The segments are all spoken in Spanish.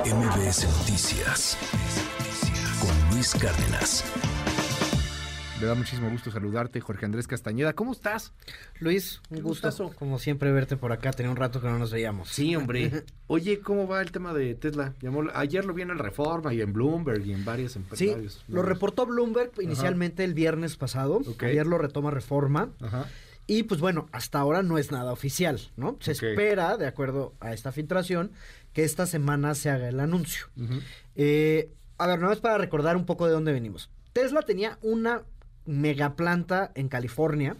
MBS Noticias con Luis Cárdenas. Me da muchísimo gusto saludarte, Jorge Andrés Castañeda. ¿Cómo estás? Luis, un gusto, como siempre, verte por acá. Tenía un rato que no nos veíamos. Sí, hombre. Oye, ¿cómo va el tema de Tesla? ayer lo vi en el Reforma y en Bloomberg y en varias empresas. Sí, lo reportó Bloomberg inicialmente el viernes pasado. Ayer lo retoma Reforma. Ajá. Y pues bueno, hasta ahora no es nada oficial, ¿no? Se espera, de acuerdo a esta filtración, que esta semana se haga el anuncio. Eh, a ver, no es para recordar un poco de dónde venimos. Tesla tenía una megaplanta en California,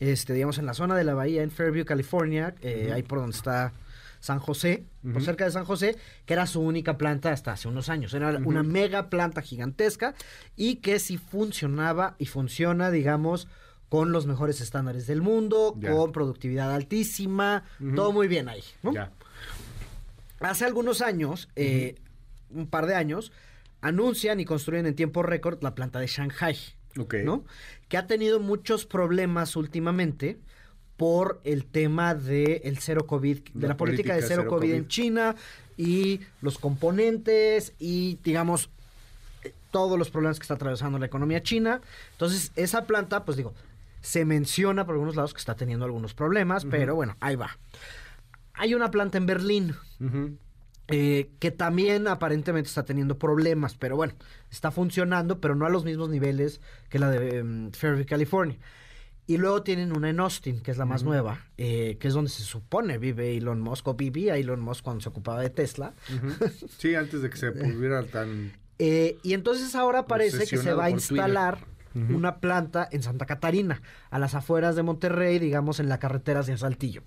este, digamos en la zona de la bahía, en Fairview, California, eh, ahí por donde está San José, por cerca de San José, que era su única planta hasta hace unos años. Era una mega planta gigantesca y que sí funcionaba y funciona, digamos, con los mejores estándares del mundo, con productividad altísima, todo muy bien ahí. Hace algunos años, eh, un par de años, anuncian y construyen en tiempo récord la planta de Shanghai. ¿no? Que ha tenido muchos problemas últimamente por el tema de el cero COVID, de la, política, de cero, COVID, en China y los componentes y digamos todos los problemas que está atravesando la economía china. Entonces, esa planta, pues digo, se menciona por algunos lados que está teniendo algunos problemas, pero bueno, ahí va. Hay una planta en Berlín eh, que también aparentemente está teniendo problemas, pero bueno, está funcionando, pero no a los mismos niveles que la de um, Fairview, California. Y luego tienen una en Austin, que es la más nueva, eh, que es donde se supone vive Elon Musk, o vivía Elon Musk cuando se ocupaba de Tesla. Sí, antes de que se volviera tan... Eh, y entonces ahora parece que se va a instalar una planta en Santa Catarina, a las afueras de Monterrey, digamos, en la carretera hacia Saltillo.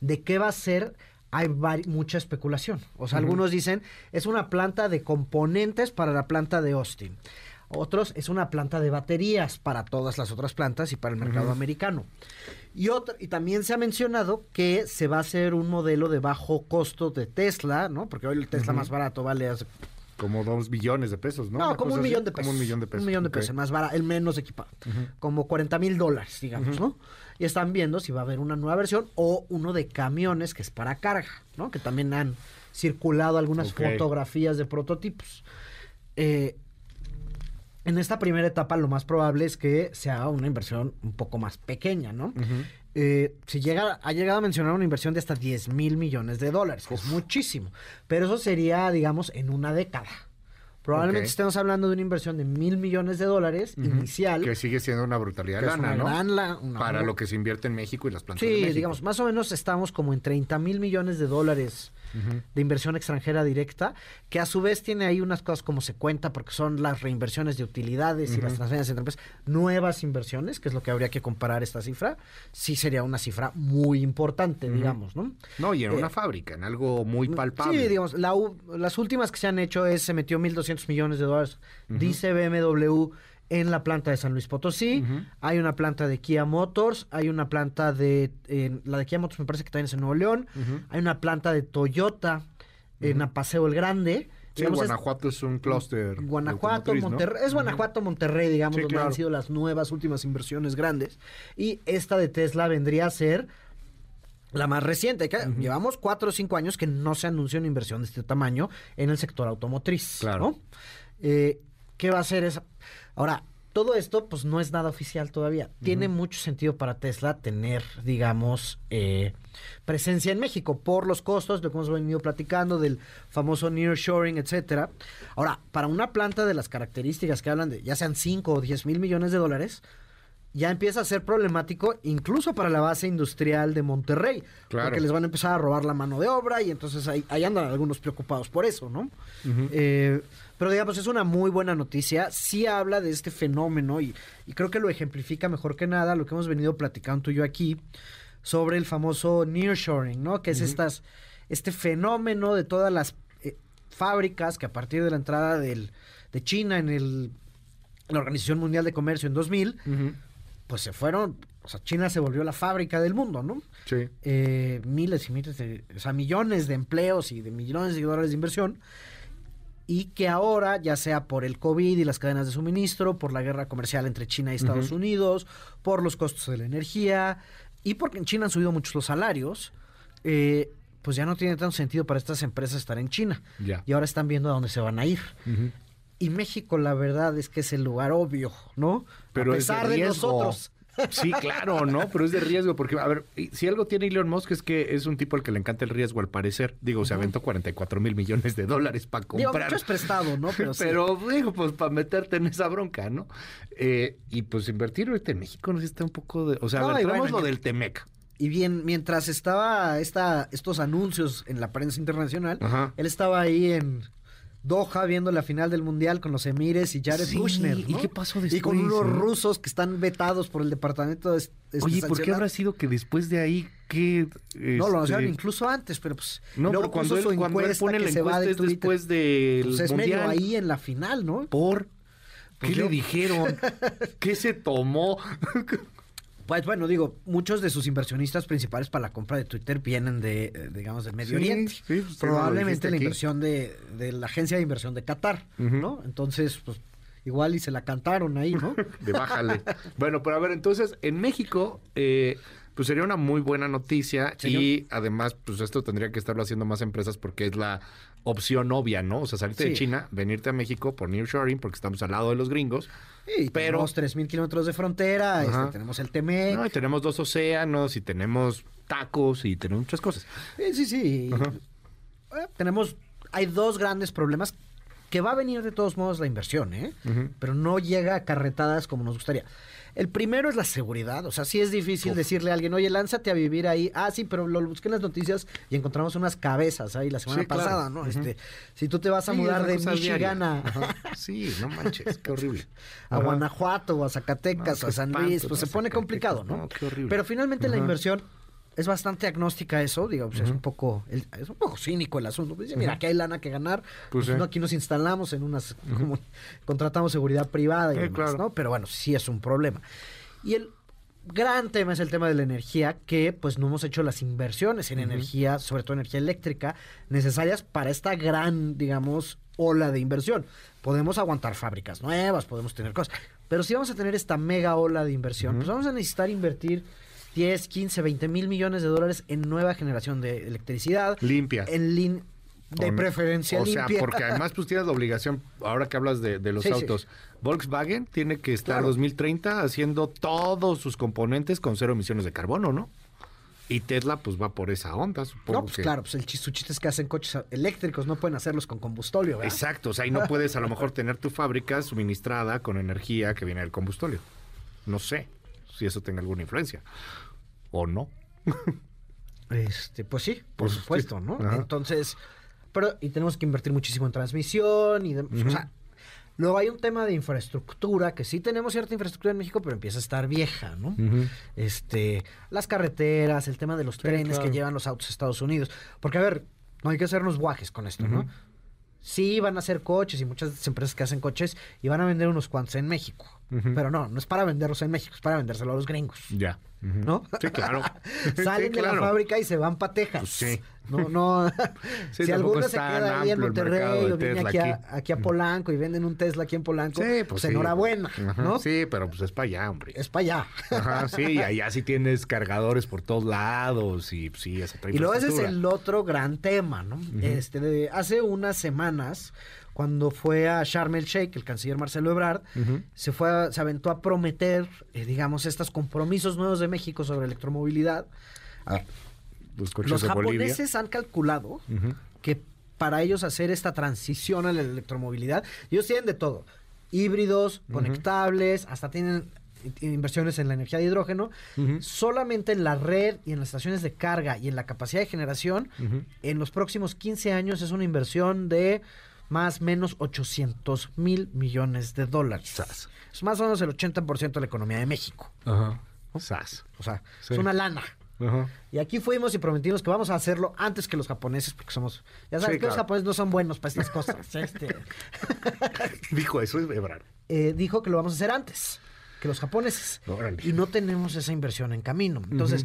¿De qué va a ser? hay mucha especulación. O sea, algunos dicen, es una planta de componentes para la planta de Austin. Otros, es una planta de baterías para todas las otras plantas y para el mercado americano. Y, otro, y también se ha mencionado que se va a hacer un modelo de bajo costo de Tesla, ¿no? Porque hoy el Tesla más barato vale como dos billones de pesos, ¿no? No, como un millón de pesos. Como un millón de pesos. Un millón de pesos, más barato, el menos equipado. Como 40 mil dólares, digamos, ¿no? Y están viendo si va a haber una nueva versión o uno de camiones que es para carga, ¿no? Que también han circulado algunas fotografías de prototipos. Eh, en esta primera etapa lo más probable es que se haga una inversión un poco más pequeña, ¿no? Eh, si llega, ha llegado a mencionar una inversión de hasta 10 mil millones de dólares, que es muchísimo. Pero eso sería, digamos, en una década. Probablemente estemos hablando de una inversión de mil millones de dólares inicial. Que sigue siendo una brutalidad de lana, ¿no? Para lo que se invierte en México y las plantas Sí, digamos, más o menos estamos como en 30 mil millones de dólares de inversión extranjera directa, que a su vez tiene ahí unas cosas como se cuenta, porque son las reinversiones de utilidades y las transferencias entre empresas, nuevas inversiones, que es lo que habría que comparar esta cifra, sí sería una cifra muy importante, digamos, ¿no? No, y en una eh, fábrica, en algo muy palpable. Sí, digamos, las últimas que se han hecho es, se metió 1.200 millones de dólares, dice BMW en la planta de San Luis Potosí, hay una planta de Kia Motors, hay una planta de, la de Kia Motors me parece que también es en Nuevo León, hay una planta de Toyota en Apaseo el Grande. Sí, Guanajuato es, un clúster. Guanajuato, Monterrey. Es Guanajuato, Monterrey, digamos, donde han sido las nuevas últimas inversiones grandes. Y esta de Tesla vendría a ser la más reciente. Que Llevamos cuatro o cinco años que no se anunció una inversión de este tamaño en el sector automotriz. Claro. Eh, ¿Qué va a hacer esa? Ahora, todo esto pues no es nada oficial todavía. Tiene mucho sentido para Tesla tener, digamos, eh, presencia en México por los costos, lo que hemos venido platicando del famoso nearshoring, etcétera. Ahora, para una planta de las características que hablan de ya sean 5 o 10 mil millones de dólares, ya empieza a ser problemático incluso para la base industrial de Monterrey, porque les van a empezar a robar la mano de obra y entonces ahí, andan algunos preocupados por eso, ¿no? eh, pero digamos, es una muy buena noticia. Sí habla de este fenómeno y, creo que lo ejemplifica mejor que nada lo que hemos venido platicando tú y yo aquí sobre el famoso nearshoring, ¿no? Que es estas, este fenómeno de todas las eh, fábricas que a partir de la entrada del, de China en el, la Organización Mundial de Comercio en 2000, pues se fueron, o sea, China se volvió la fábrica del mundo, ¿no? Sí. Eh, miles y miles de, o sea, millones de empleos y de millones de dólares de inversión y que ahora, ya sea por el COVID y las cadenas de suministro, por la guerra comercial entre China y Estados Unidos, por los costos de la energía y porque en China han subido mucho los salarios, eh, pues ya no tiene tanto sentido para estas empresas estar en China. Y ahora están viendo a dónde se van a ir. Y México, la verdad es que es el lugar obvio, ¿no? Pero a pesar de, nosotros. Sí, claro, ¿no? Pero es de riesgo, porque, a ver, si algo tiene Elon Musk es que es un tipo al que le encanta el riesgo, al parecer. Digo, se aventó 44 mil millones de dólares para comprar. Digo, mucho es prestado, ¿no? Pero, Pero digo, pues para meterte en esa bronca, ¿no? Eh, y pues invertir ahorita en México necesita un poco de... O sea, a ver, lo del Temec. Y bien, mientras estaba esta, estos anuncios en la prensa internacional, él estaba ahí en Doha viendo la final del Mundial con los Emires y Jared Kushner. ¿Y qué pasó después? Y con unos rusos que están vetados por el departamento de, Oye, ¿por qué habrá sido que después de ahí que No, lo anunciaron este, incluso antes, pero pues no, pero cuando él, cuando él pone la encuesta es después del pues es medio ahí en la final, ¿no? Por ¿Qué pues le dijeron? ¿Qué se tomó? Pues bueno, digo, muchos de sus inversionistas principales para la compra de Twitter vienen de, eh, digamos, del Medio Oriente. Pues, Probablemente la inversión de, la agencia de inversión de Qatar, ¿no? Entonces, pues igual y se la cantaron ahí, ¿no? de bájale. bueno, pero a ver, entonces, en México, eh, pues sería una muy buena noticia y además, pues esto tendría que estarlo haciendo más empresas porque es la opción obvia, ¿no? O sea, salirte de China, venirte a México por nearshoring porque estamos al lado de los gringos. Sí, pero tenemos 3.000 kilómetros de frontera, este, tenemos el TME. No, y tenemos dos océanos y tenemos tacos y tenemos muchas cosas. Sí, sí, sí. Eh, tenemos, hay dos grandes problemas que va a venir de todos modos la inversión, ¿eh? Pero no llega a carretadas como nos gustaría. El primero es la seguridad. O sea, sí es difícil decirle a alguien, oye, lánzate a vivir ahí. Ah, sí, pero lo busqué en las noticias y encontramos unas cabezas ahí la semana pasada, ¿no? Este, si tú te vas a mudar de Michigan a... Sí, no manches, qué horrible. a Guanajuato, o a Zacatecas, o a San Luis, pues se pone complicado, ¿no? no qué horrible. Pero finalmente la inversión es bastante agnóstica eso, digo, pues es un poco es un poco cínico el asunto. Pues dice, mira, aquí hay lana que ganar, pues, pues aquí nos instalamos en unas como contratamos seguridad privada y demás, ¿no? Pero bueno, sí es un problema. Y el gran tema es el tema de la energía, que pues no hemos hecho las inversiones en energía, sobre todo energía eléctrica, necesarias para esta gran, digamos, ola de inversión. Podemos aguantar fábricas nuevas, podemos tener cosas, pero si vamos a tener esta mega ola de inversión, pues vamos a necesitar invertir 10, 15, 20 mil millones de dólares en nueva generación de electricidad. Limpia. En de preferencia o sea, porque además pues tienes la obligación, ahora que hablas de, los autos, Volkswagen tiene que estar 2030 haciendo todos sus componentes con cero emisiones de carbono, ¿no? Y Tesla pues va por esa onda, supongo. No, pues claro, pues el chiste es que hacen coches eléctricos, no pueden hacerlos con combustóleo, ¿verdad? Exacto, o sea, ahí no puedes a lo mejor tener tu fábrica suministrada con energía que viene del combustóleo. No sé si eso tenga alguna influencia o no. este, pues sí, por pues supuesto, ¿no? Entonces, pero y tenemos que invertir muchísimo en transmisión y o sea, luego hay un tema de infraestructura que sí tenemos cierta infraestructura en México, pero empieza a estar vieja, ¿no? Este, las carreteras, el tema de los trenes que llevan los autos a Estados Unidos, porque a ver, no hay que hacernos guajes con esto, ¿no? Sí, van a hacer coches y muchas empresas que hacen coches y van a vender unos cuantos en México. Pero no, no es para venderlos en México, es para vendérselo a los gringos. Ya. ¿No? Sí, claro. Salen de la fábrica y se van para Texas. Pues sí. No, no. si alguno se queda ahí en Monterrey o viene aquí a, aquí a, Polanco y venden un Tesla aquí en Polanco, sí, pues, pues enhorabuena, ¿no? Sí, pero pues es para allá, hombre. Es para allá. Ajá, sí, y allá sí tienes cargadores por todos lados y pues, sí, esa Y luego ese es el otro gran tema, ¿no? Este, de, hace unas semanas cuando fue a Sharm el Sheikh, el canciller Marcelo Ebrard, se fue se aventó a prometer, eh, digamos, estos compromisos nuevos de México sobre electromovilidad. los, japoneses han calculado que para ellos hacer esta transición a la electromovilidad, ellos tienen de todo, híbridos, conectables, hasta tienen inversiones en la energía de hidrógeno, solamente en la red y en las estaciones de carga y en la capacidad de generación, en los próximos 15 años es una inversión de más o menos 800 mil millones de dólares. Es más o menos el 80% de la economía de México. Ajá. O sea, es una lana. Ajá. Y aquí fuimos y prometimos que vamos a hacerlo antes que los japoneses, porque somos. Ya sabes que los japoneses no son buenos para estas cosas. Este. dijo eso, es Ebrard. Eh, dijo que lo vamos a hacer antes que los japoneses. Y no tenemos esa inversión en camino. Entonces,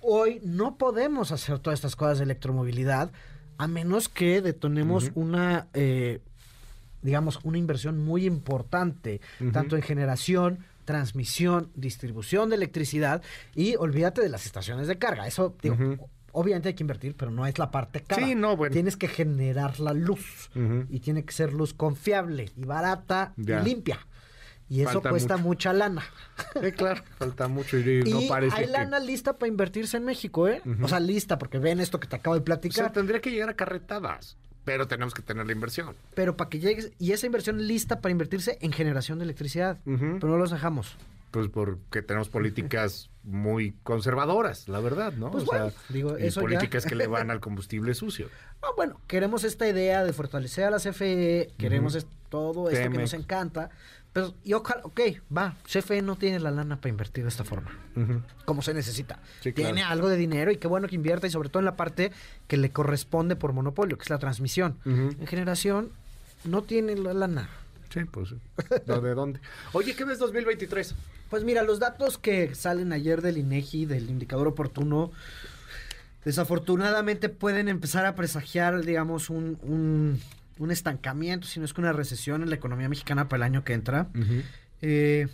hoy no podemos hacer todas estas cosas de electromovilidad a menos que detonemos una, eh, digamos, una inversión muy importante, tanto en generación, transmisión, distribución de electricidad y olvídate de las estaciones de carga. Eso, digo, obviamente hay que invertir, pero no es la parte cara. Sí, no, bueno. Tienes que generar la luz y tiene que ser luz confiable y barata y limpia. Y eso cuesta mucha lana. Claro, falta mucho y, no parece hay lana lista para invertirse en México, ¿eh? O sea, lista, porque ven esto que te acabo de platicar. O sea, tendría que llegar a carretadas, pero tenemos que tener la inversión. Pero para que llegues, y esa inversión lista para invertirse en generación de electricidad, pero no los dejamos. Pues porque tenemos políticas muy conservadoras, la verdad, ¿no? Pues o sea, digo, y políticas que le van al combustible sucio. Ah, bueno, queremos esta idea de fortalecer a la CFE, queremos todo esto que nos encanta, pero, y ojalá, ok, va, CFE no tiene la lana para invertir de esta forma, como se necesita. tiene algo de dinero y qué bueno que invierta y sobre todo en la parte que le corresponde por monopolio, que es la transmisión. En generación no tiene la lana. Sí, pues, ¿de dónde? Oye, ¿qué ves 2023? Pues mira, los datos que salen ayer del INEGI, del indicador oportuno, desafortunadamente pueden empezar a presagiar, digamos, un un estancamiento, sino es que una recesión en la economía mexicana para el año que entra. Eh,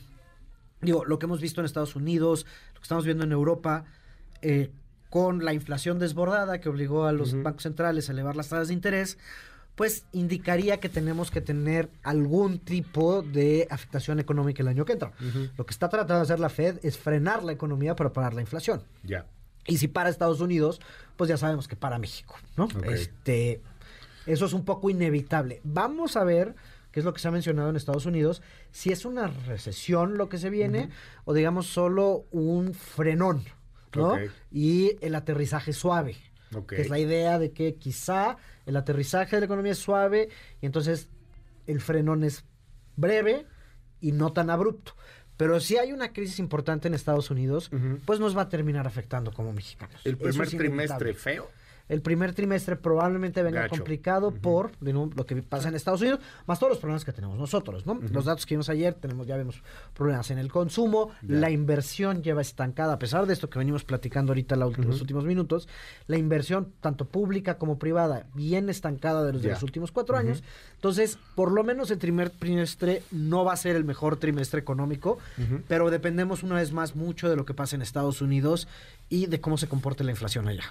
digo, lo que hemos visto en Estados Unidos, lo que estamos viendo en Europa, eh, con la inflación desbordada que obligó a los bancos centrales a elevar las tasas de interés, pues indicaría que tenemos que tener algún tipo de afectación económica el año que entra. Lo que está tratando de hacer la Fed es frenar la economía para parar la inflación. Ya. Y si para Estados Unidos, pues ya sabemos que para México, ¿no? Este, eso es un poco inevitable. Vamos a ver qué es lo que se ha mencionado en Estados Unidos, si es una recesión lo que se viene o digamos solo un frenón, ¿no? Y el aterrizaje suave. Que es la idea de que quizá el aterrizaje de la economía es suave y entonces el frenón es breve y no tan abrupto. Pero si hay una crisis importante en Estados Unidos, pues nos va a terminar afectando como mexicanos. El primer trimestre feo el primer trimestre probablemente venga complicado por lo que pasa en Estados Unidos, más todos los problemas que tenemos nosotros, ¿no? Los datos que vimos ayer, tenemos ya vemos problemas en el consumo, la inversión lleva estancada, a pesar de esto que venimos platicando ahorita en los últimos minutos, la inversión, tanto pública como privada, bien estancada de los, de los últimos cuatro años. Entonces, por lo menos el primer trimestre no va a ser el mejor trimestre económico, pero dependemos una vez más mucho de lo que pasa en Estados Unidos y de cómo se comporte la inflación allá.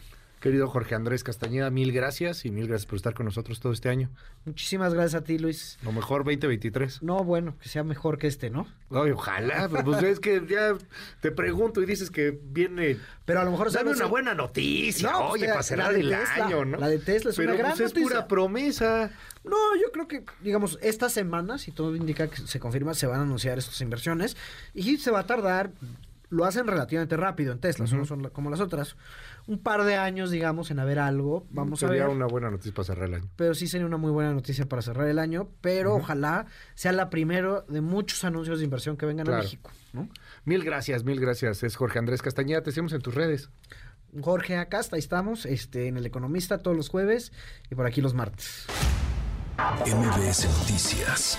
Querido Jorge Andrés Castañeda, mil gracias y mil gracias por estar con nosotros todo este año. Muchísimas gracias a ti, Luis. Lo mejor 2023. No, bueno, que sea mejor que este, ¿no? Ay, ojalá, pues es que ya te pregunto y dices que viene... Pero a lo mejor... Dame una buena noticia, no, oye, para cerrar el año, ¿no? La de Tesla es una gran pues es pura promesa. No, yo creo que, digamos, esta semana, si todo indica que se confirma, se van a anunciar estas inversiones y se va a tardar lo hacen relativamente rápido en Tesla, no son como las otras un par de años, digamos, en haber algo. Vamos a ver. Sería una buena noticia para cerrar el año. Pero sí sería una muy buena noticia para cerrar el año, pero ojalá sea la primera de muchos anuncios de inversión que vengan a México. Mil gracias, mil gracias. Es Jorge Andrés Castañeda, te seguimos en tus redes. Jorge acá, ahí estamos, este, en El Economista todos los jueves y por aquí los martes. MBS Noticias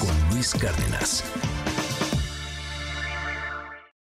con Luis Cárdenas.